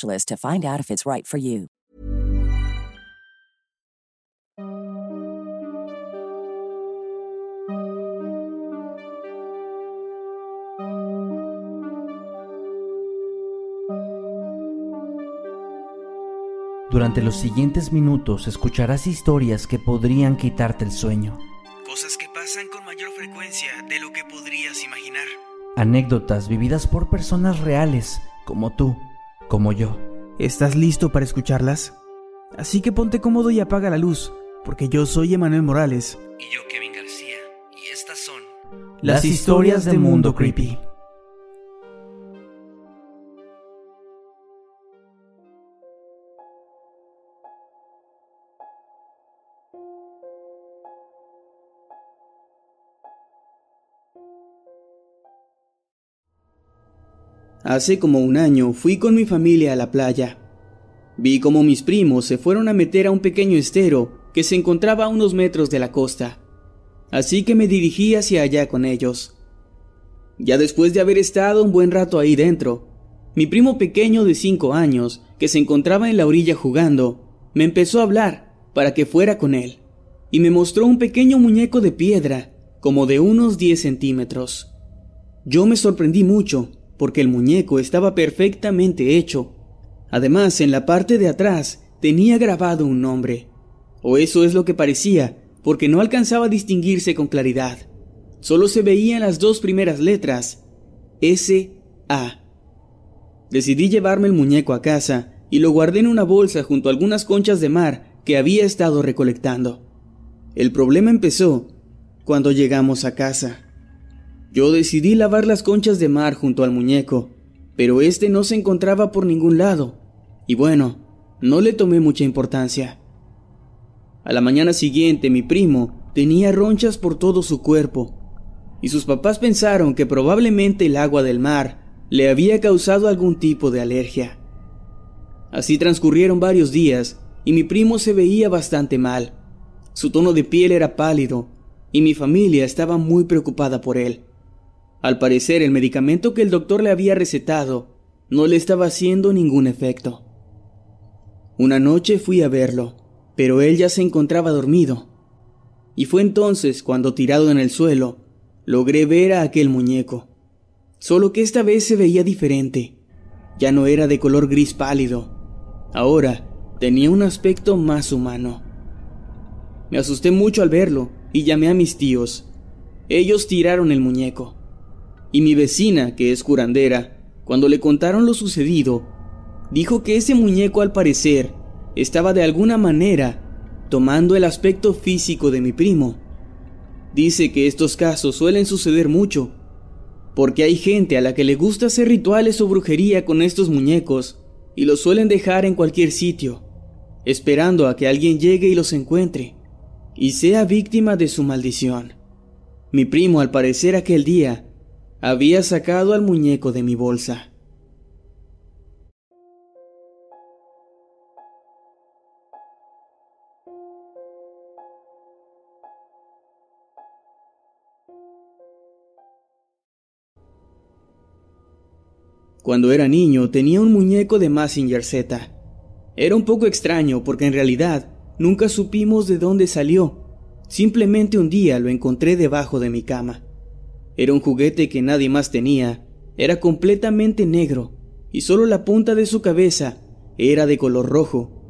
to find out if it's right for you. Durante los siguientes minutos escucharás historias que podrían quitarte el sueño. Cosas que pasan con mayor frecuencia de lo que podrías imaginar. Anécdotas vividas por personas reales como tú como yo. ¿Estás listo para escucharlas? Así que ponte cómodo y apaga la luz, porque yo soy Emanuel Morales. Y yo Kevin García, y estas son las historias de Mundo Creepy. Hace como un año fui con mi familia a la playa. Vi como mis primos se fueron a meter a un pequeño estero que se encontraba a unos metros de la costa. Así que me dirigí hacia allá con ellos. Ya después de haber estado un buen rato ahí dentro, mi primo pequeño de cinco años, que se encontraba en la orilla jugando, me empezó a hablar para que fuera con él, y me mostró un pequeño muñeco de piedra, como de unos 10 centímetros. Yo me sorprendí mucho porque el muñeco estaba perfectamente hecho. Además, en la parte de atrás tenía grabado un nombre. O eso es lo que parecía, porque no alcanzaba a distinguirse con claridad. Solo se veían las dos primeras letras, S A. Decidí llevarme el muñeco a casa y lo guardé en una bolsa junto a algunas conchas de mar que había estado recolectando. El problema empezó cuando llegamos a casa. Yo decidí lavar las conchas de mar junto al muñeco, pero este no se encontraba por ningún lado, y bueno, no le tomé mucha importancia. A la mañana siguiente mi primo tenía ronchas por todo su cuerpo, y sus papás pensaron que probablemente el agua del mar le había causado algún tipo de alergia. Así transcurrieron varios días y mi primo se veía bastante mal. Su tono de piel era pálido y mi familia estaba muy preocupada por él. Al parecer, el medicamento que el doctor le había recetado no le estaba haciendo ningún efecto. Una noche fui a verlo, pero él ya se encontraba dormido. Y fue entonces cuando, tirado en el suelo, logré ver a aquel muñeco. Solo que esta vez se veía diferente. Ya no era de color gris pálido. Ahora tenía un aspecto más humano. Me asusté mucho al verlo y llamé a mis tíos. Ellos tiraron el muñeco. Y mi vecina, que es curandera, cuando le contaron lo sucedido, dijo que ese muñeco al parecer estaba de alguna manera tomando el aspecto físico de mi primo. Dice que estos casos suelen suceder mucho, porque hay gente a la que le gusta hacer rituales o brujería con estos muñecos y los suelen dejar en cualquier sitio, esperando a que alguien llegue y los encuentre y sea víctima de su maldición. Mi primo al parecer aquel día había sacado al muñeco de mi bolsa. Cuando era niño tenía un muñeco de Massinger Z. Era un poco extraño porque en realidad nunca supimos de dónde salió. Simplemente un día lo encontré debajo de mi cama. Era un juguete que nadie más tenía, era completamente negro, y solo la punta de su cabeza era de color rojo.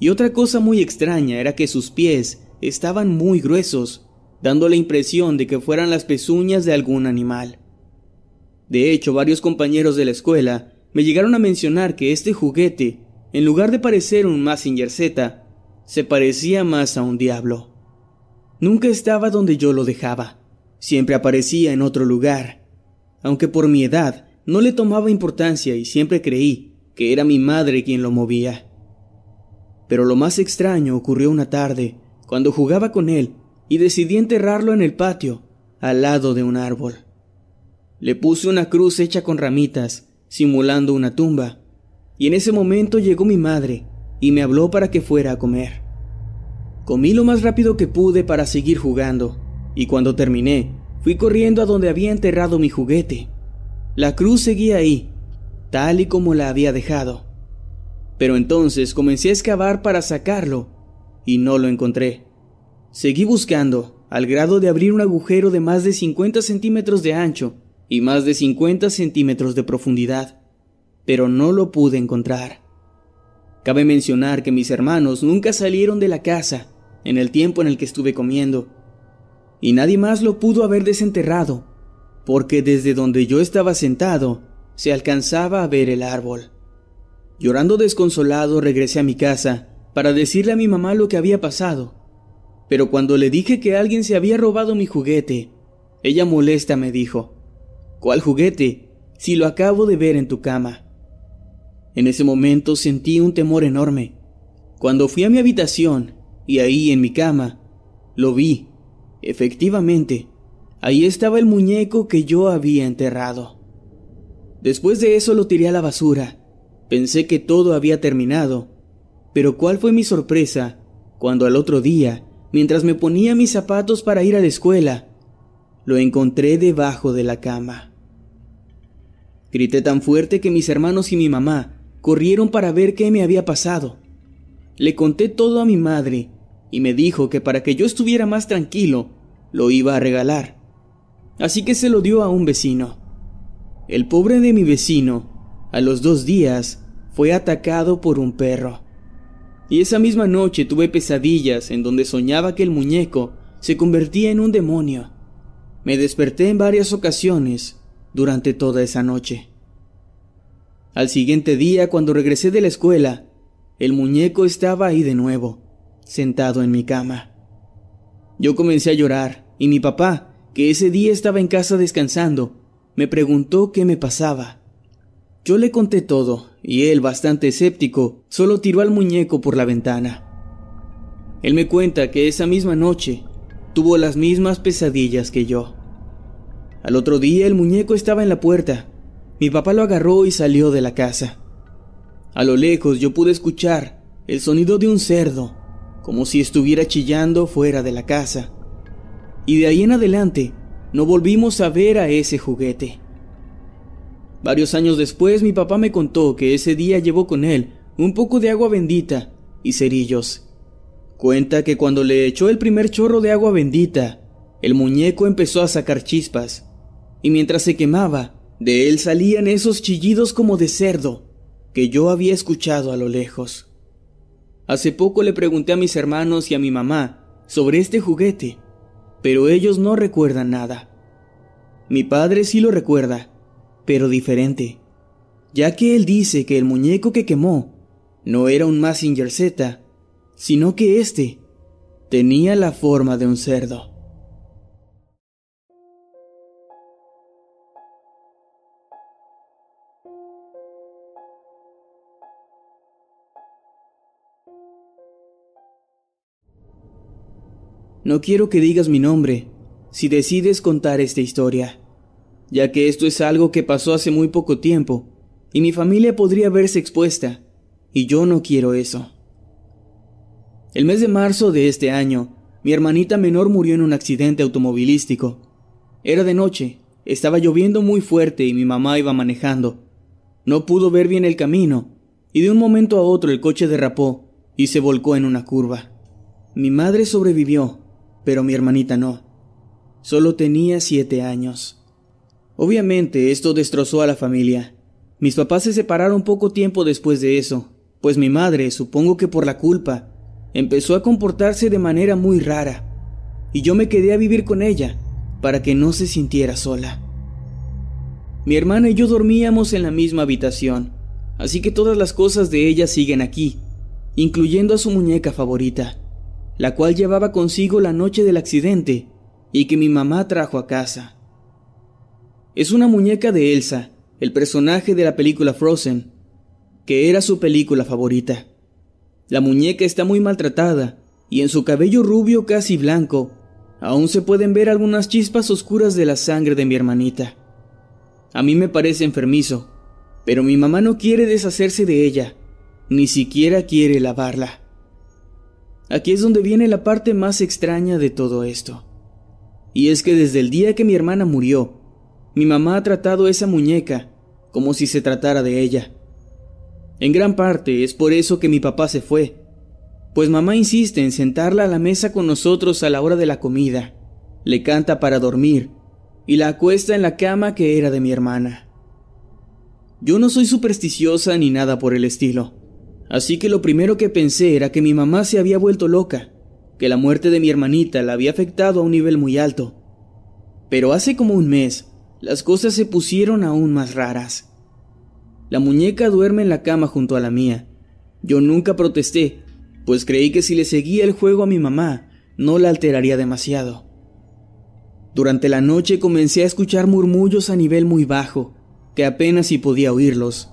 Y otra cosa muy extraña era que sus pies estaban muy gruesos, dando la impresión de que fueran las pezuñas de algún animal. De hecho, varios compañeros de la escuela me llegaron a mencionar que este juguete, en lugar de parecer un Massinger Z, se parecía más a un diablo. Nunca estaba donde yo lo dejaba, siempre aparecía en otro lugar. Aunque por mi edad no le tomaba importancia y siempre creí que era mi madre quien lo movía. Pero lo más extraño ocurrió una tarde, cuando jugaba con él y decidí enterrarlo en el patio, al lado de un árbol. Le puse una cruz hecha con ramitas, simulando una tumba, y en ese momento llegó mi madre y me habló para que fuera a comer. Comí lo más rápido que pude para seguir jugando, y cuando terminé, fui corriendo a donde había enterrado mi juguete. La cruz seguía ahí, tal y como la había dejado. Pero entonces comencé a excavar para sacarlo, y no lo encontré. Seguí buscando, al grado de abrir un agujero de más de 50 centímetros de ancho y más de 50 centímetros de profundidad, pero no lo pude encontrar. Cabe mencionar que mis hermanos nunca salieron de la casa en el tiempo en el que estuve comiendo, y nadie más lo pudo haber desenterrado, porque desde donde yo estaba sentado se alcanzaba a ver el árbol. Llorando desconsolado regresé a mi casa para decirle a mi mamá lo que había pasado, pero cuando le dije que alguien se había robado mi juguete, ella molesta me dijo, ¿Cuál juguete? Si lo acabo de ver en tu cama. En ese momento sentí un temor enorme. Cuando fui a mi habitación y ahí en mi cama, lo vi. Efectivamente, ahí estaba el muñeco que yo había enterrado. Después de eso lo tiré a la basura. Pensé que todo había terminado. Pero cuál fue mi sorpresa cuando al otro día, mientras me ponía mis zapatos para ir a la escuela, lo encontré debajo de la cama. Grité tan fuerte que mis hermanos y mi mamá corrieron para ver qué me había pasado. Le conté todo a mi madre y me dijo que para que yo estuviera más tranquilo, lo iba a regalar. Así que se lo dio a un vecino. El pobre de mi vecino, a los dos días, fue atacado por un perro. Y esa misma noche tuve pesadillas en donde soñaba que el muñeco se convertía en un demonio. Me desperté en varias ocasiones durante toda esa noche. Al siguiente día, cuando regresé de la escuela, el muñeco estaba ahí de nuevo, sentado en mi cama. Yo comencé a llorar y mi papá, que ese día estaba en casa descansando, me preguntó qué me pasaba. Yo le conté todo y él, bastante escéptico, solo tiró al muñeco por la ventana. Él me cuenta que esa misma noche tuvo las mismas pesadillas que yo. Al otro día el muñeco estaba en la puerta mi papá lo agarró y salió de la casa. A lo lejos yo pude escuchar el sonido de un cerdo, como si estuviera chillando fuera de la casa. Y de ahí en adelante no volvimos a ver a ese juguete. Varios años después mi papá me contó que ese día llevó con él un poco de agua bendita y cerillos. Cuenta que cuando le echó el primer chorro de agua bendita, el muñeco empezó a sacar chispas, y mientras se quemaba, de él salían esos chillidos como de cerdo que yo había escuchado a lo lejos. Hace poco le pregunté a mis hermanos y a mi mamá sobre este juguete, pero ellos no recuerdan nada. Mi padre sí lo recuerda, pero diferente, ya que él dice que el muñeco que quemó no era un Massinger Z, sino que éste tenía la forma de un cerdo. No quiero que digas mi nombre si decides contar esta historia, ya que esto es algo que pasó hace muy poco tiempo y mi familia podría verse expuesta, y yo no quiero eso. El mes de marzo de este año, mi hermanita menor murió en un accidente automovilístico. Era de noche, estaba lloviendo muy fuerte y mi mamá iba manejando. No pudo ver bien el camino, y de un momento a otro el coche derrapó y se volcó en una curva. Mi madre sobrevivió, pero mi hermanita no. Solo tenía siete años. Obviamente esto destrozó a la familia. Mis papás se separaron poco tiempo después de eso, pues mi madre, supongo que por la culpa, empezó a comportarse de manera muy rara, y yo me quedé a vivir con ella para que no se sintiera sola. Mi hermana y yo dormíamos en la misma habitación, así que todas las cosas de ella siguen aquí, incluyendo a su muñeca favorita, la cual llevaba consigo la noche del accidente y que mi mamá trajo a casa. Es una muñeca de Elsa, el personaje de la película Frozen, que era su película favorita. La muñeca está muy maltratada y en su cabello rubio casi blanco aún se pueden ver algunas chispas oscuras de la sangre de mi hermanita. A mí me parece enfermizo, pero mi mamá no quiere deshacerse de ella, ni siquiera quiere lavarla. Aquí es donde viene la parte más extraña de todo esto. Y es que desde el día que mi hermana murió, mi mamá ha tratado esa muñeca como si se tratara de ella. En gran parte es por eso que mi papá se fue, pues mamá insiste en sentarla a la mesa con nosotros a la hora de la comida, le canta para dormir y la acuesta en la cama que era de mi hermana. Yo no soy supersticiosa ni nada por el estilo, así que lo primero que pensé era que mi mamá se había vuelto loca, que la muerte de mi hermanita la había afectado a un nivel muy alto. Pero hace como un mes, las cosas se pusieron aún más raras. La muñeca duerme en la cama junto a la mía. Yo nunca protesté, pues creí que si le seguía el juego a mi mamá, no la alteraría demasiado. Durante la noche comencé a escuchar murmullos a nivel muy bajo, que apenas si podía oírlos.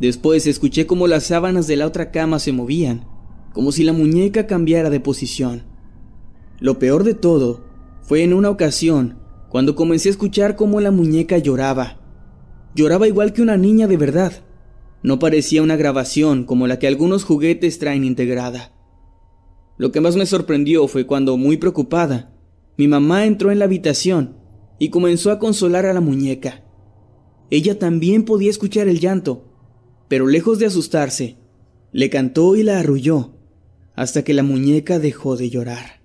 Después escuché como las sábanas de la otra cama se movían, como si la muñeca cambiara de posición. Lo peor de todo fue en una ocasión cuando comencé a escuchar cómo la muñeca lloraba Lloraba igual que una niña de verdad. No parecía una grabación como la que algunos juguetes traen integrada. Lo que más me sorprendió fue cuando, muy preocupada, mi mamá entró en la habitación y comenzó a consolar a la muñeca. Ella también podía escuchar el llanto, pero lejos de asustarse, le cantó y la arrulló hasta que la muñeca dejó de llorar.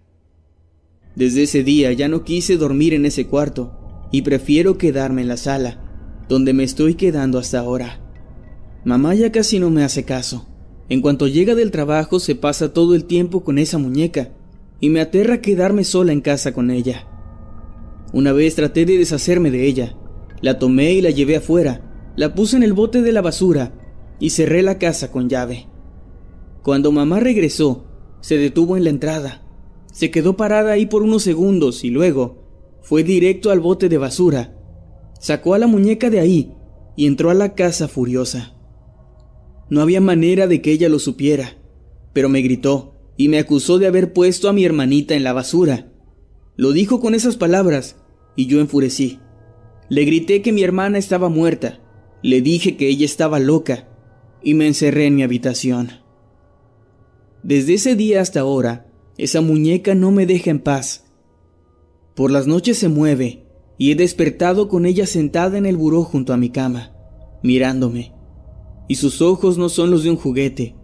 Desde ese día ya no quise dormir en ese cuarto y prefiero quedarme en la sala donde me estoy quedando hasta ahora. Mamá ya casi no me hace caso. En cuanto llega del trabajo se pasa todo el tiempo con esa muñeca y me aterra quedarme sola en casa con ella. Una vez traté de deshacerme de ella. La tomé y la llevé afuera, la puse en el bote de la basura y cerré la casa con llave. Cuando mamá regresó, se detuvo en la entrada. Se quedó parada ahí por unos segundos y luego fue directo al bote de basura Sacó a la muñeca de ahí y entró a la casa furiosa. No había manera de que ella lo supiera, pero me gritó y me acusó de haber puesto a mi hermanita en la basura. Lo dijo con esas palabras y yo enfurecí. Le grité que mi hermana estaba muerta, le dije que ella estaba loca y me encerré en mi habitación. Desde ese día hasta ahora, esa muñeca no me deja en paz. Por las noches se mueve y he despertado con ella sentada en el buró junto a mi cama, mirándome. Y sus ojos no son los de un juguete,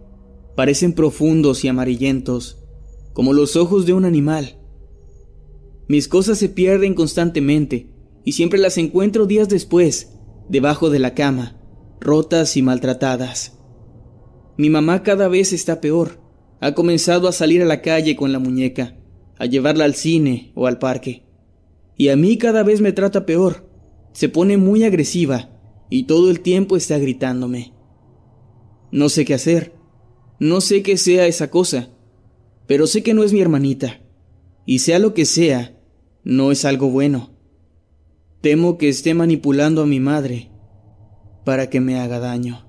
parecen profundos y amarillentos, como los ojos de un animal. Mis cosas se pierden constantemente y siempre las encuentro días después, debajo de la cama, rotas y maltratadas. Mi mamá cada vez está peor. Ha comenzado a salir a la calle con la muñeca, a llevarla al cine o al parque. Y a mí cada vez me trata peor. Se pone muy agresiva y todo el tiempo está gritándome. No sé qué hacer. No sé qué sea esa cosa. Pero sé que no es mi hermanita. Y sea lo que sea, no es algo bueno. Temo que esté manipulando a mi madre para que me haga daño.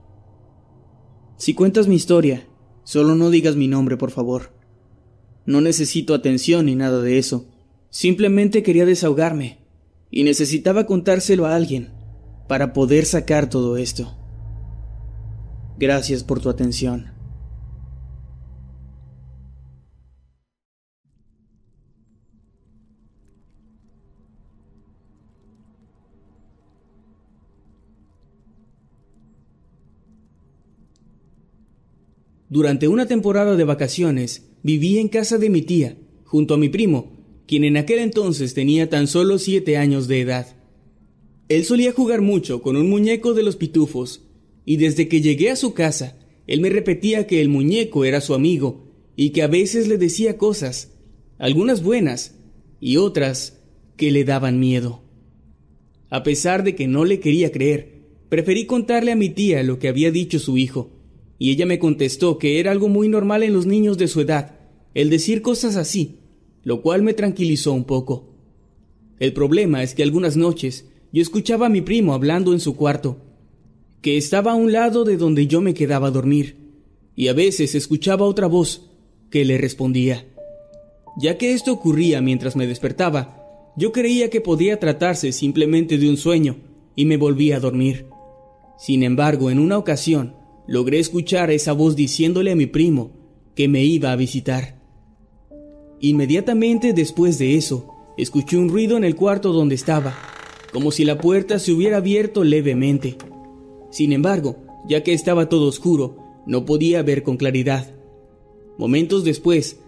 Si cuentas mi historia, solo no digas mi nombre, por favor. No necesito atención ni nada de eso. Simplemente quería desahogarme y necesitaba contárselo a alguien para poder sacar todo esto. Gracias por tu atención. Durante una temporada de vacaciones viví en casa de mi tía, junto a mi primo, quien en aquel entonces tenía tan solo siete años de edad. Él solía jugar mucho con un muñeco de los pitufos, y desde que llegué a su casa, él me repetía que el muñeco era su amigo y que a veces le decía cosas, algunas buenas y otras que le daban miedo. A pesar de que no le quería creer, preferí contarle a mi tía lo que había dicho su hijo, y ella me contestó que era algo muy normal en los niños de su edad, el decir cosas así, lo cual me tranquilizó un poco. El problema es que algunas noches yo escuchaba a mi primo hablando en su cuarto, que estaba a un lado de donde yo me quedaba a dormir, y a veces escuchaba otra voz que le respondía. Ya que esto ocurría mientras me despertaba, yo creía que podía tratarse simplemente de un sueño y me volví a dormir. Sin embargo, en una ocasión, logré escuchar esa voz diciéndole a mi primo que me iba a visitar. Inmediatamente después de eso, escuché un ruido en el cuarto donde estaba, como si la puerta se hubiera abierto levemente. Sin embargo, ya que estaba todo oscuro, no podía ver con claridad. Momentos después,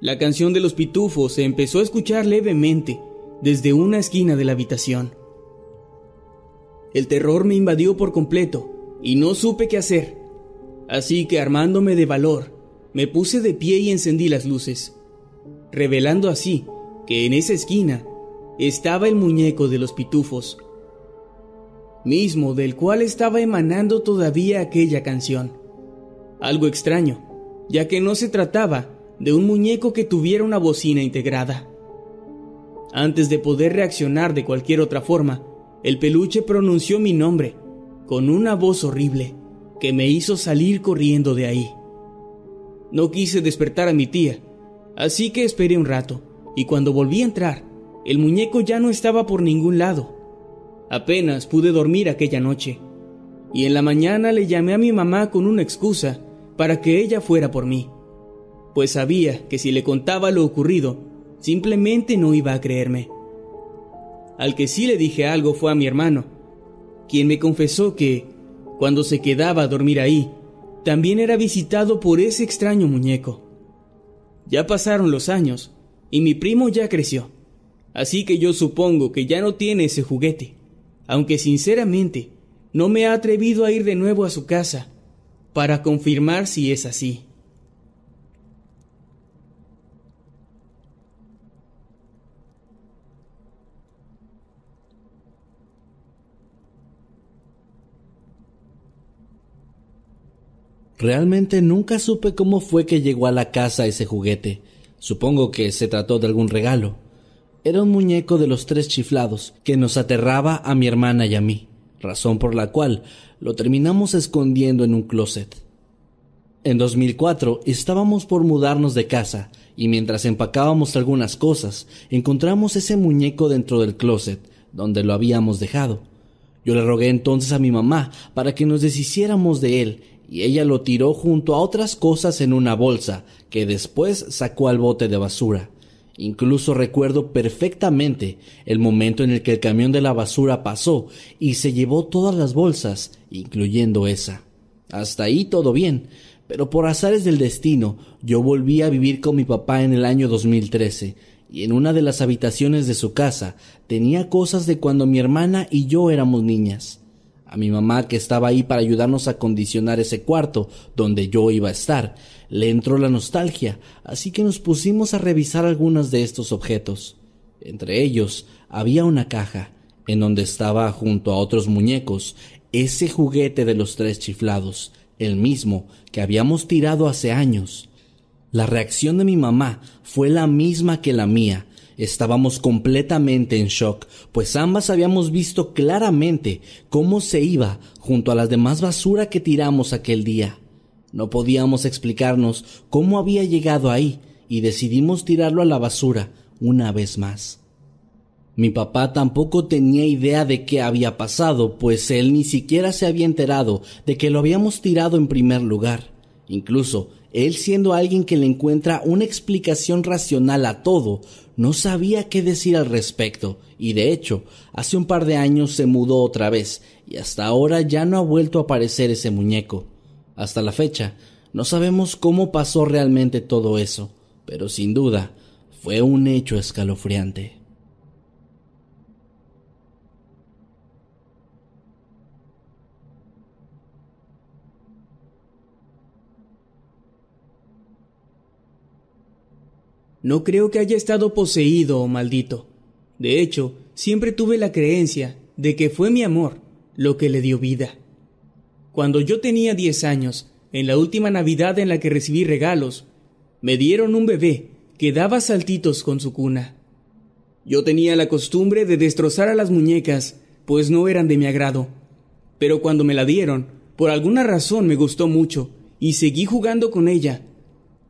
la canción de los pitufos se empezó a escuchar levemente desde una esquina de la habitación. El terror me invadió por completo y no supe qué hacer. Así que armándome de valor, me puse de pie y encendí las luces, revelando así que en esa esquina estaba el muñeco de los pitufos, mismo del cual estaba emanando todavía aquella canción. Algo extraño, ya que no se trataba de un muñeco que tuviera una bocina integrada. Antes de poder reaccionar de cualquier otra forma, el peluche pronunció mi nombre con una voz horrible que me hizo salir corriendo de ahí. No quise despertar a mi tía, así que esperé un rato, y cuando volví a entrar, el muñeco ya no estaba por ningún lado. Apenas pude dormir aquella noche, y en la mañana le llamé a mi mamá con una excusa para que ella fuera por mí, pues sabía que si le contaba lo ocurrido, Simplemente no iba a creerme. Al que sí le dije algo fue a mi hermano, quien me confesó que, cuando se quedaba a dormir ahí, también era visitado por ese extraño muñeco. Ya pasaron los años y mi primo ya creció, así que yo supongo que ya no tiene ese juguete, aunque sinceramente no me ha atrevido a ir de nuevo a su casa para confirmar si es así. Realmente nunca supe cómo fue que llegó a la casa ese juguete. Supongo que se trató de algún regalo. Era un muñeco de los tres chiflados que nos aterraba a mi hermana y a mí, razón por la cual lo terminamos escondiendo en un closet. En 2004 estábamos por mudarnos de casa y mientras empacábamos algunas cosas encontramos ese muñeco dentro del closet donde lo habíamos dejado. Yo le rogué entonces a mi mamá para que nos deshiciéramos de él y ella lo tiró junto a otras cosas en una bolsa que después sacó al bote de basura. Incluso recuerdo perfectamente el momento en el que el camión de la basura pasó y se llevó todas las bolsas, incluyendo esa. Hasta ahí todo bien, pero por azares del destino yo volví a vivir con mi papá en el año 2013 y en una de las habitaciones de su casa tenía cosas de cuando mi hermana y yo éramos niñas a mi mamá que estaba ahí para ayudarnos a condicionar ese cuarto donde yo iba a estar. Le entró la nostalgia, así que nos pusimos a revisar algunos de estos objetos. Entre ellos había una caja, en donde estaba junto a otros muñecos ese juguete de los tres chiflados, el mismo que habíamos tirado hace años. La reacción de mi mamá fue la misma que la mía, Estábamos completamente en shock, pues ambas habíamos visto claramente cómo se iba junto a las demás basura que tiramos aquel día. No podíamos explicarnos cómo había llegado ahí y decidimos tirarlo a la basura una vez más. Mi papá tampoco tenía idea de qué había pasado, pues él ni siquiera se había enterado de que lo habíamos tirado en primer lugar. Incluso él siendo alguien que le encuentra una explicación racional a todo, no sabía qué decir al respecto, y de hecho, hace un par de años se mudó otra vez, y hasta ahora ya no ha vuelto a aparecer ese muñeco. Hasta la fecha, no sabemos cómo pasó realmente todo eso, pero sin duda, fue un hecho escalofriante. No creo que haya estado poseído o maldito. De hecho, siempre tuve la creencia de que fue mi amor lo que le dio vida. Cuando yo tenía 10 años, en la última Navidad en la que recibí regalos, me dieron un bebé que daba saltitos con su cuna. Yo tenía la costumbre de destrozar a las muñecas, pues no eran de mi agrado. Pero cuando me la dieron, por alguna razón me gustó mucho y seguí jugando con ella.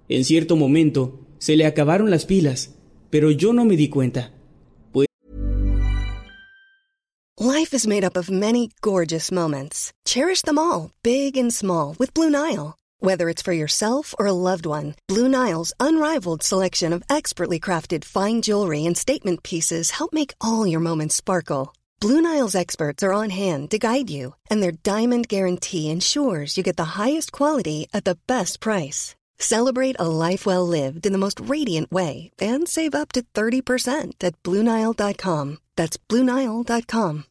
En cierto momento se le acabaron las pilas, pero yo no me di cuenta. Pues Life is made up of many gorgeous moments. Cherish them all, big and small, with Blue Nile. Whether it's for yourself or a loved one, Blue Nile's unrivaled selection of expertly crafted fine jewelry and statement pieces help make all your moments sparkle. Blue Nile's experts are on hand to guide you, and their diamond guarantee ensures you get the highest quality at the best price. Celebrate a life well lived in the most radiant way and save up to 30% at BlueNile.com. That's BlueNile.com.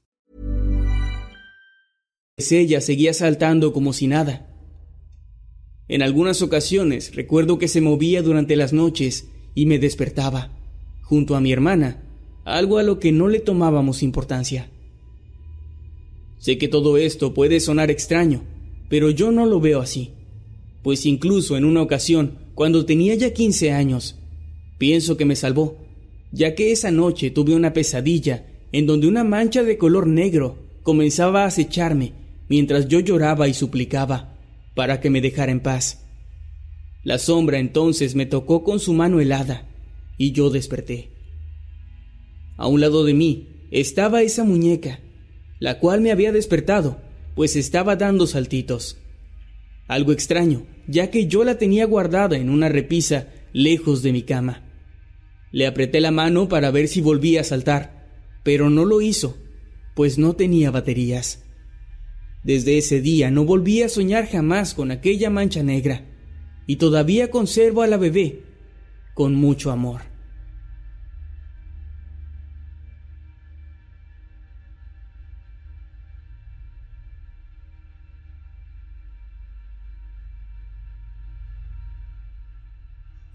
ella seguía saltando como si nada. En algunas ocasiones recuerdo que se movía durante las noches y me despertaba, junto a mi hermana, algo a lo que no le tomábamos importancia. Sé que todo esto puede sonar extraño, pero yo no lo veo así, pues incluso en una ocasión, cuando tenía ya 15 años, pienso que me salvó, ya que esa noche tuve una pesadilla en donde una mancha de color negro comenzaba a acecharme mientras yo lloraba y suplicaba para que me dejara en paz. La sombra entonces me tocó con su mano helada y yo desperté. A un lado de mí estaba esa muñeca, la cual me había despertado, pues estaba dando saltitos. Algo extraño, ya que yo la tenía guardada en una repisa lejos de mi cama. Le apreté la mano para ver si volvía a saltar, pero no lo hizo, pues no tenía baterías. Desde ese día no volví a soñar jamás con aquella mancha negra, y todavía conservo a la bebé con mucho amor.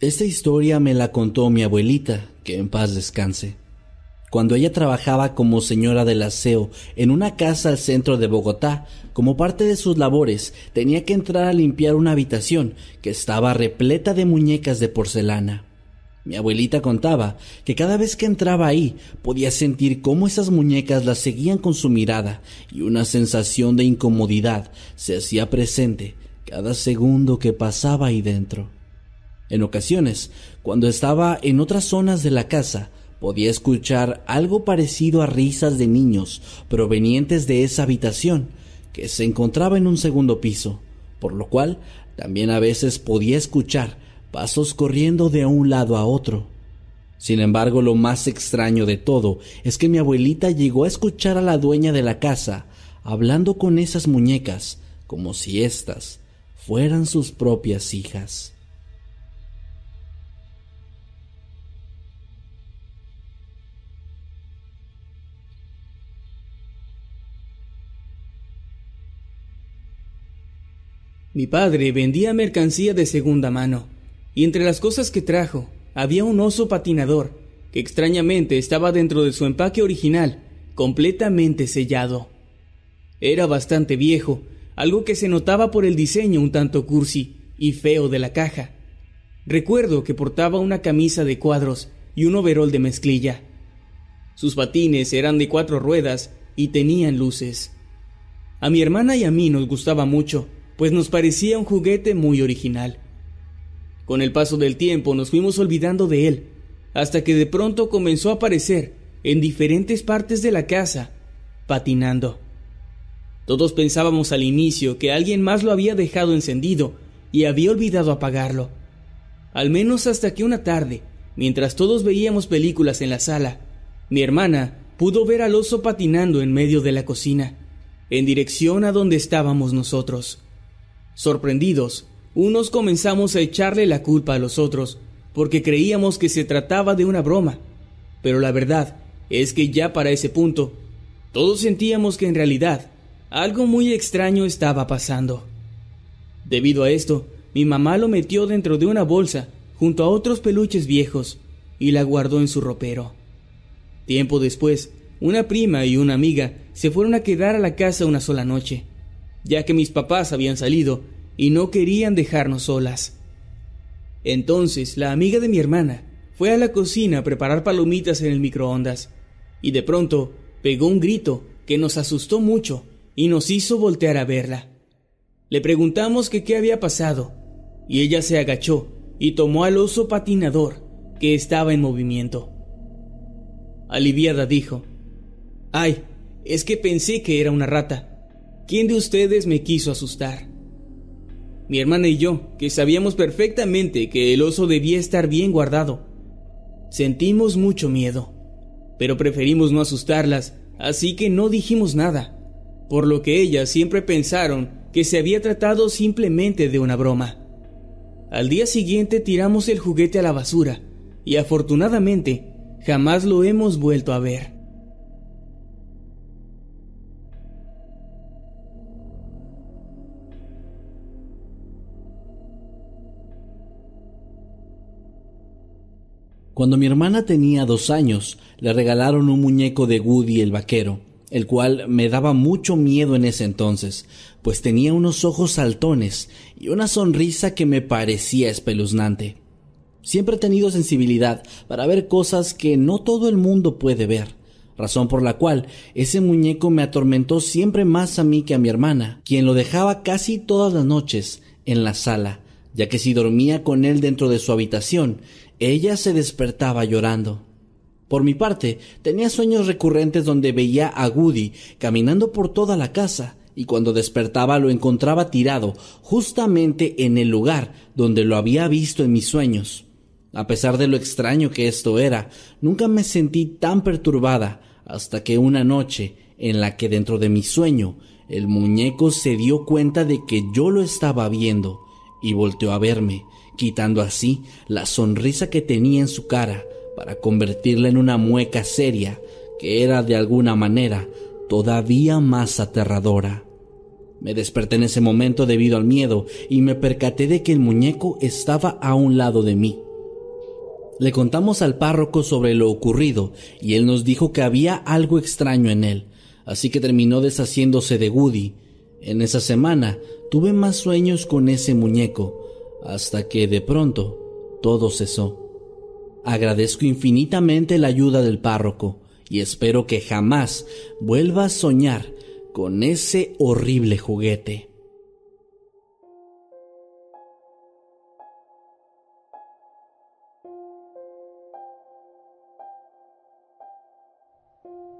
Esta historia me la contó mi abuelita, que en paz descanse cuando ella trabajaba como señora del aseo en una casa al centro de Bogotá, como parte de sus labores, tenía que entrar a limpiar una habitación que estaba repleta de muñecas de porcelana. Mi abuelita contaba que cada vez que entraba ahí podía sentir cómo esas muñecas la seguían con su mirada y una sensación de incomodidad se hacía presente cada segundo que pasaba ahí dentro. En ocasiones, cuando estaba en otras zonas de la casa, podía escuchar algo parecido a risas de niños provenientes de esa habitación, que se encontraba en un segundo piso, por lo cual también a veces podía escuchar pasos corriendo de un lado a otro. Sin embargo, lo más extraño de todo es que mi abuelita llegó a escuchar a la dueña de la casa hablando con esas muñecas como si éstas fueran sus propias hijas. Mi padre vendía mercancía de segunda mano, y entre las cosas que trajo había un oso patinador, que extrañamente estaba dentro de su empaque original, completamente sellado. Era bastante viejo, algo que se notaba por el diseño un tanto cursi y feo de la caja. Recuerdo que portaba una camisa de cuadros y un overol de mezclilla. Sus patines eran de cuatro ruedas y tenían luces. A mi hermana y a mí nos gustaba mucho, pues nos parecía un juguete muy original. Con el paso del tiempo nos fuimos olvidando de él, hasta que de pronto comenzó a aparecer en diferentes partes de la casa, patinando. Todos pensábamos al inicio que alguien más lo había dejado encendido y había olvidado apagarlo. Al menos hasta que una tarde, mientras todos veíamos películas en la sala, mi hermana pudo ver al oso patinando en medio de la cocina, en dirección a donde estábamos nosotros. Sorprendidos, unos comenzamos a echarle la culpa a los otros, porque creíamos que se trataba de una broma. Pero la verdad es que ya para ese punto, todos sentíamos que en realidad algo muy extraño estaba pasando. Debido a esto, mi mamá lo metió dentro de una bolsa junto a otros peluches viejos y la guardó en su ropero. Tiempo después, una prima y una amiga se fueron a quedar a la casa una sola noche, ya que mis papás habían salido y no querían dejarnos solas. Entonces la amiga de mi hermana fue a la cocina a preparar palomitas en el microondas y de pronto pegó un grito que nos asustó mucho y nos hizo voltear a verla. Le preguntamos qué había pasado y ella se agachó y tomó al oso patinador que estaba en movimiento. Aliviada dijo, Ay, es que pensé que era una rata. ¿Quién de ustedes me quiso asustar? Mi hermana y yo, que sabíamos perfectamente que el oso debía estar bien guardado, sentimos mucho miedo, pero preferimos no asustarlas, así que no dijimos nada, por lo que ellas siempre pensaron que se había tratado simplemente de una broma. Al día siguiente tiramos el juguete a la basura y afortunadamente jamás lo hemos vuelto a ver. Cuando mi hermana tenía dos años, le regalaron un muñeco de Woody el vaquero, el cual me daba mucho miedo en ese entonces, pues tenía unos ojos saltones y una sonrisa que me parecía espeluznante. Siempre he tenido sensibilidad para ver cosas que no todo el mundo puede ver, razón por la cual ese muñeco me atormentó siempre más a mí que a mi hermana, quien lo dejaba casi todas las noches en la sala, ya que si dormía con él dentro de su habitación, ella se despertaba llorando. Por mi parte, tenía sueños recurrentes donde veía a Woody caminando por toda la casa, y cuando despertaba lo encontraba tirado justamente en el lugar donde lo había visto en mis sueños. A pesar de lo extraño que esto era, nunca me sentí tan perturbada hasta que una noche, en la que dentro de mi sueño, el muñeco se dio cuenta de que yo lo estaba viendo y volteó a verme, quitando así la sonrisa que tenía en su cara para convertirla en una mueca seria que era de alguna manera todavía más aterradora. Me desperté en ese momento debido al miedo y me percaté de que el muñeco estaba a un lado de mí. Le contamos al párroco sobre lo ocurrido y él nos dijo que había algo extraño en él, así que terminó deshaciéndose de Woody. En esa semana tuve más sueños con ese muñeco, hasta que de pronto todo cesó. Agradezco infinitamente la ayuda del párroco y espero que jamás vuelva a soñar con ese horrible juguete.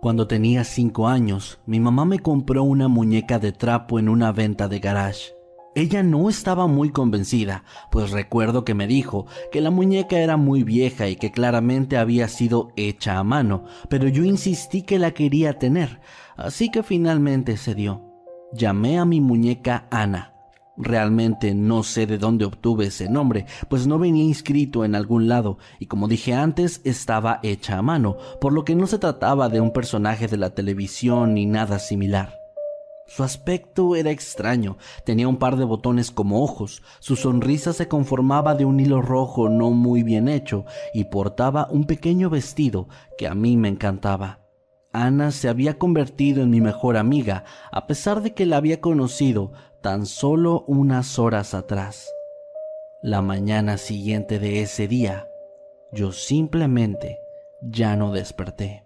Cuando tenía cinco años, mi mamá me compró una muñeca de trapo en una venta de garage. Ella no estaba muy convencida, pues recuerdo que me dijo que la muñeca era muy vieja y que claramente había sido hecha a mano, pero yo insistí que la quería tener, así que finalmente se dio. Llamé a mi muñeca Ana. Realmente no sé de dónde obtuve ese nombre, pues no venía inscrito en algún lado, y como dije antes, estaba hecha a mano, por lo que no se trataba de un personaje de la televisión ni nada similar. Su aspecto era extraño, tenía un par de botones como ojos, su sonrisa se conformaba de un hilo rojo no muy bien hecho y portaba un pequeño vestido que a mí me encantaba. Ana se había convertido en mi mejor amiga, a pesar de que la había conocido tan solo unas horas atrás. La mañana siguiente de ese día, yo simplemente ya no desperté.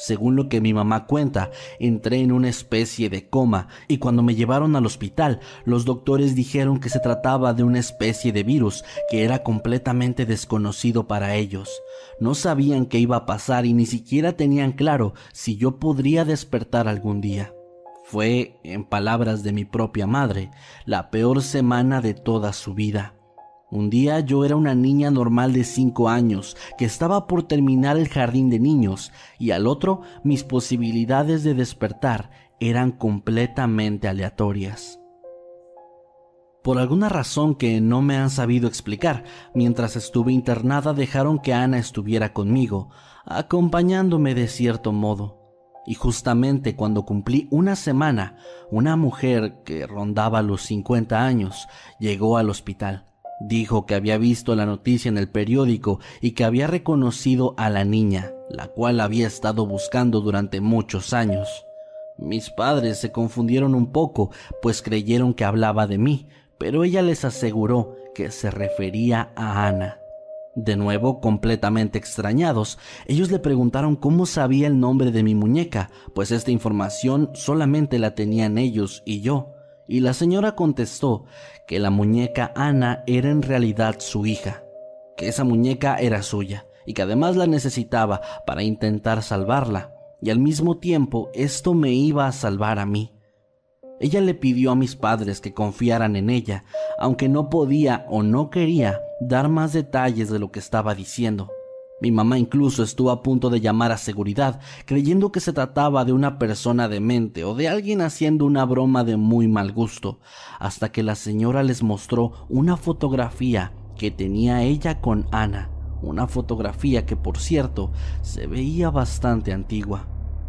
Según lo que mi mamá cuenta, entré en una especie de coma y cuando me llevaron al hospital, los doctores dijeron que se trataba de una especie de virus que era completamente desconocido para ellos. No sabían qué iba a pasar y ni siquiera tenían claro si yo podría despertar algún día. Fue, en palabras de mi propia madre, la peor semana de toda su vida. Un día yo era una niña normal de 5 años que estaba por terminar el jardín de niños y al otro mis posibilidades de despertar eran completamente aleatorias. Por alguna razón que no me han sabido explicar, mientras estuve internada dejaron que Ana estuviera conmigo, acompañándome de cierto modo. Y justamente cuando cumplí una semana, una mujer que rondaba los 50 años llegó al hospital Dijo que había visto la noticia en el periódico y que había reconocido a la niña, la cual había estado buscando durante muchos años. Mis padres se confundieron un poco, pues creyeron que hablaba de mí, pero ella les aseguró que se refería a Ana. De nuevo, completamente extrañados, ellos le preguntaron cómo sabía el nombre de mi muñeca, pues esta información solamente la tenían ellos y yo. Y la señora contestó que la muñeca Ana era en realidad su hija, que esa muñeca era suya y que además la necesitaba para intentar salvarla, y al mismo tiempo esto me iba a salvar a mí. Ella le pidió a mis padres que confiaran en ella, aunque no podía o no quería dar más detalles de lo que estaba diciendo. Mi mamá incluso estuvo a punto de llamar a seguridad, creyendo que se trataba de una persona demente o de alguien haciendo una broma de muy mal gusto, hasta que la señora les mostró una fotografía que tenía ella con Ana, una fotografía que por cierto se veía bastante antigua.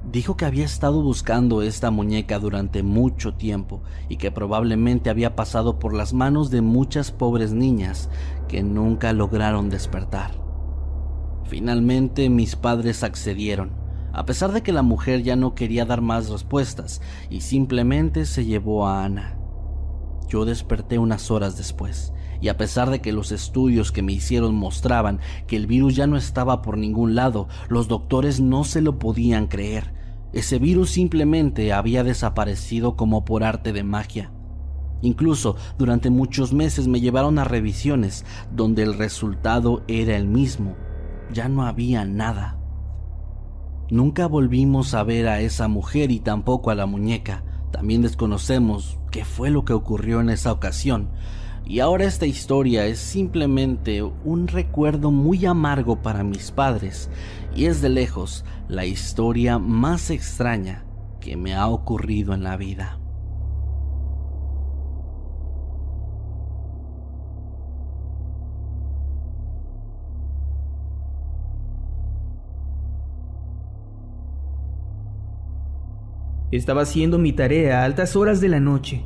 Dijo que había estado buscando esta muñeca durante mucho tiempo y que probablemente había pasado por las manos de muchas pobres niñas que nunca lograron despertar. Finalmente mis padres accedieron, a pesar de que la mujer ya no quería dar más respuestas y simplemente se llevó a Ana. Yo desperté unas horas después y a pesar de que los estudios que me hicieron mostraban que el virus ya no estaba por ningún lado, los doctores no se lo podían creer. Ese virus simplemente había desaparecido como por arte de magia. Incluso durante muchos meses me llevaron a revisiones donde el resultado era el mismo. Ya no había nada. Nunca volvimos a ver a esa mujer y tampoco a la muñeca. También desconocemos qué fue lo que ocurrió en esa ocasión, y ahora esta historia es simplemente un recuerdo muy amargo para mis padres y es de lejos la historia más extraña que me ha ocurrido en la vida. Estaba haciendo mi tarea a altas horas de la noche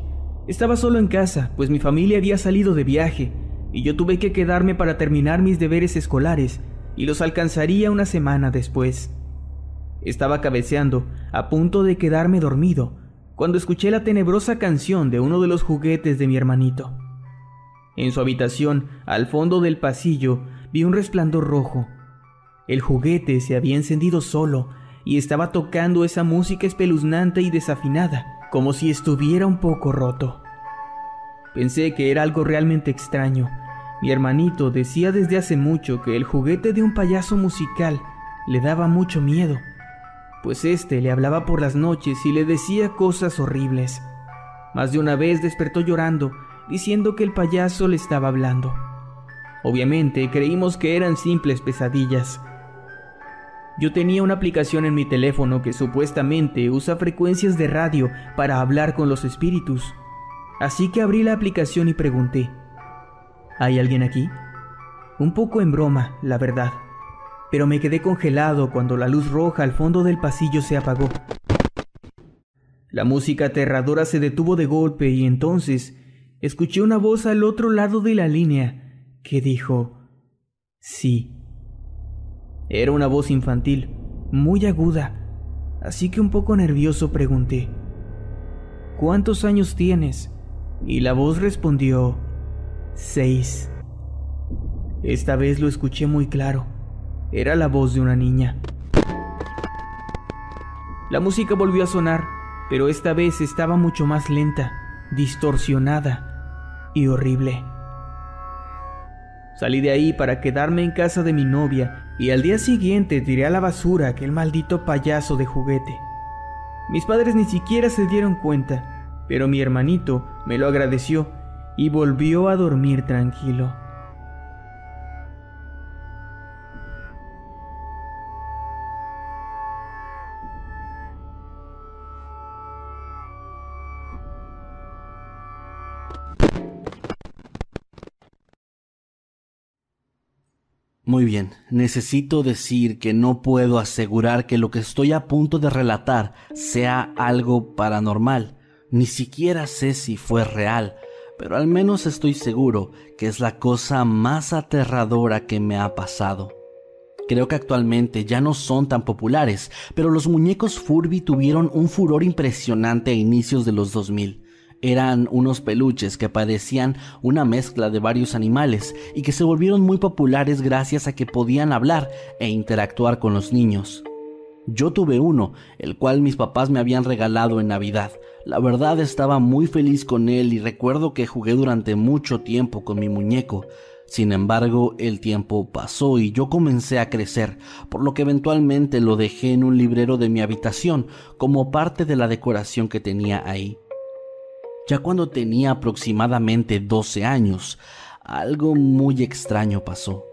estaba solo en casa, pues mi familia había salido de viaje, y yo tuve que quedarme para terminar mis deberes escolares, y los alcanzaría una semana después. Estaba cabeceando, a punto de quedarme dormido, cuando escuché la tenebrosa canción de uno de los juguetes de mi hermanito. En su habitación, al fondo del pasillo, vi un resplandor rojo. El juguete se había encendido solo y estaba tocando esa música espeluznante y desafinada como si estuviera un poco roto. Pensé que era algo realmente extraño. Mi hermanito decía desde hace mucho que el juguete de un payaso musical le daba mucho miedo, pues este le hablaba por las noches y le decía cosas horribles. Más de una vez despertó llorando, diciendo que el payaso le estaba hablando. Obviamente creímos que eran simples pesadillas, yo tenía una aplicación en mi teléfono que supuestamente usa frecuencias de radio para hablar con los espíritus. Así que abrí la aplicación y pregunté, ¿hay alguien aquí? Un poco en broma, la verdad, pero me quedé congelado cuando la luz roja al fondo del pasillo se apagó. La música aterradora se detuvo de golpe y entonces escuché una voz al otro lado de la línea que dijo, sí. Era una voz infantil, muy aguda, así que un poco nervioso pregunté, ¿Cuántos años tienes? Y la voz respondió, seis. Esta vez lo escuché muy claro. Era la voz de una niña. La música volvió a sonar, pero esta vez estaba mucho más lenta, distorsionada y horrible. Salí de ahí para quedarme en casa de mi novia y al día siguiente tiré a la basura aquel maldito payaso de juguete. Mis padres ni siquiera se dieron cuenta, pero mi hermanito me lo agradeció y volvió a dormir tranquilo. Muy bien, necesito decir que no puedo asegurar que lo que estoy a punto de relatar sea algo paranormal. Ni siquiera sé si fue real. pero al menos estoy seguro que es la cosa más aterradora que me ha pasado. Creo que actualmente ya no son tan populares, pero los muñecos Furby tuvieron un furor impresionante a inicios de los 2000. Eran unos peluches que parecían una mezcla de varios animales y que se volvieron muy populares gracias a que podían hablar e interactuar con los niños. Yo tuve uno, el cual mis papás me habían regalado en Navidad. La verdad estaba muy feliz con él y recuerdo que jugué durante mucho tiempo con mi muñeco. Sin embargo, el tiempo pasó y yo comencé a crecer, por lo que eventualmente lo dejé en un librero de mi habitación como parte de la decoración que tenía ahí. Ya cuando tenía aproximadamente 12 años, algo muy extraño pasó.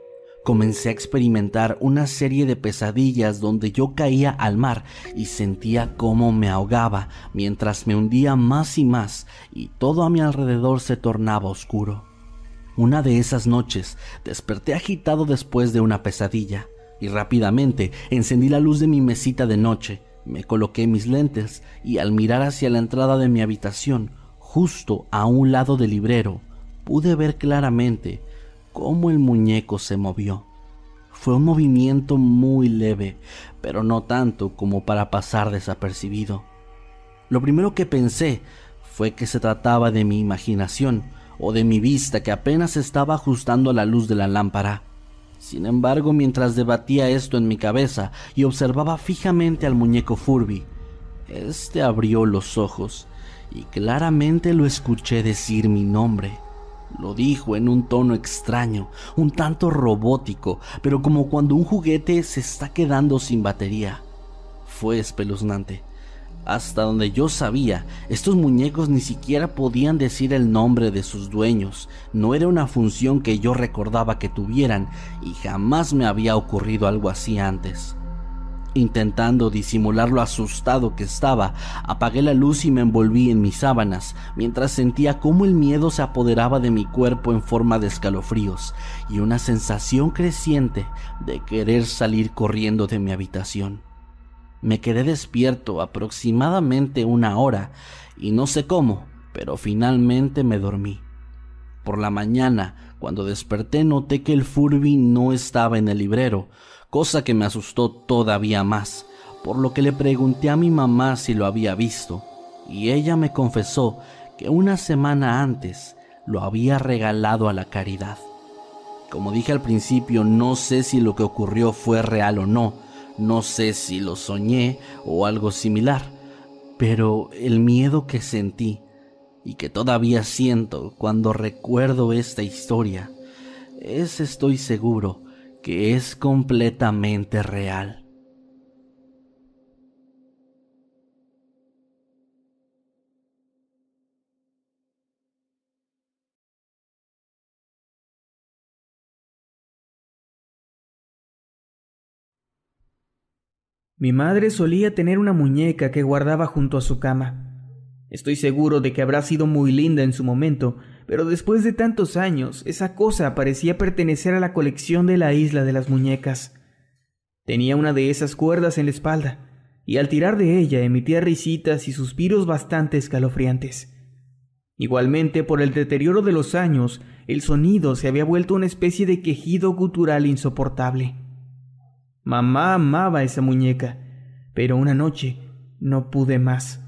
Comencé a experimentar una serie de pesadillas donde yo caía al mar y sentía cómo me ahogaba mientras me hundía más y más y todo a mi alrededor se tornaba oscuro. Una de esas noches desperté agitado después de una pesadilla y rápidamente encendí la luz de mi mesita de noche, me coloqué mis lentes y al mirar hacia la entrada de mi habitación, justo a un lado del librero, pude ver claramente cómo el muñeco se movió. Fue un movimiento muy leve, pero no tanto como para pasar desapercibido. Lo primero que pensé fue que se trataba de mi imaginación o de mi vista que apenas estaba ajustando a la luz de la lámpara. Sin embargo, mientras debatía esto en mi cabeza y observaba fijamente al muñeco Furby, este abrió los ojos y claramente lo escuché decir mi nombre. Lo dijo en un tono extraño, un tanto robótico, pero como cuando un juguete se está quedando sin batería. Fue espeluznante. Hasta donde yo sabía, estos muñecos ni siquiera podían decir el nombre de sus dueños. No era una función que yo recordaba que tuvieran y jamás me había ocurrido algo así antes. Intentando disimular lo asustado que estaba, apagué la luz y me envolví en mis sábanas, mientras sentía cómo el miedo se apoderaba de mi cuerpo en forma de escalofríos y una sensación creciente de querer salir corriendo de mi habitación. Me quedé despierto aproximadamente una hora y no sé cómo, pero finalmente me dormí. Por la mañana, cuando desperté, noté que el Furby no estaba en el librero, cosa que me asustó todavía más, por lo que le pregunté a mi mamá si lo había visto, y ella me confesó que una semana antes lo había regalado a la caridad. Como dije al principio, no sé si lo que ocurrió fue real o no, no sé si lo soñé o algo similar, pero el miedo que sentí y que todavía siento cuando recuerdo esta historia es, estoy seguro, que es completamente real. Mi madre solía tener una muñeca que guardaba junto a su cama. Estoy seguro de que habrá sido muy linda en su momento, pero después de tantos años, esa cosa parecía pertenecer a la colección de la isla de las muñecas. Tenía una de esas cuerdas en la espalda, y al tirar de ella emitía risitas y suspiros bastante escalofriantes. Igualmente, por el deterioro de los años, el sonido se había vuelto una especie de quejido gutural insoportable. Mamá amaba esa muñeca, pero una noche no pude más.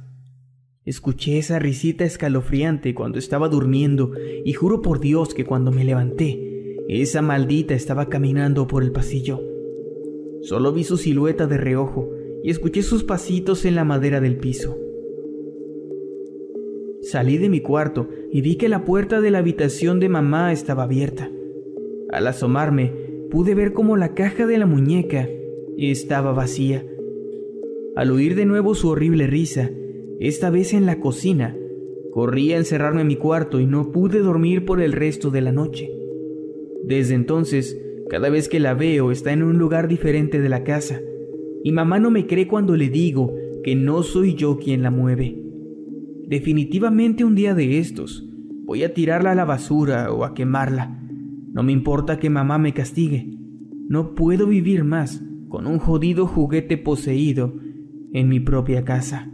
Escuché esa risita escalofriante cuando estaba durmiendo y juro por Dios que cuando me levanté, esa maldita estaba caminando por el pasillo. Solo vi su silueta de reojo y escuché sus pasitos en la madera del piso. Salí de mi cuarto y vi que la puerta de la habitación de mamá estaba abierta. Al asomarme, pude ver cómo la caja de la muñeca estaba vacía. Al oír de nuevo su horrible risa, esta vez en la cocina. Corrí a encerrarme en mi cuarto y no pude dormir por el resto de la noche. Desde entonces, cada vez que la veo está en un lugar diferente de la casa, y mamá no me cree cuando le digo que no soy yo quien la mueve. Definitivamente un día de estos, voy a tirarla a la basura o a quemarla. No me importa que mamá me castigue. No puedo vivir más con un jodido juguete poseído en mi propia casa.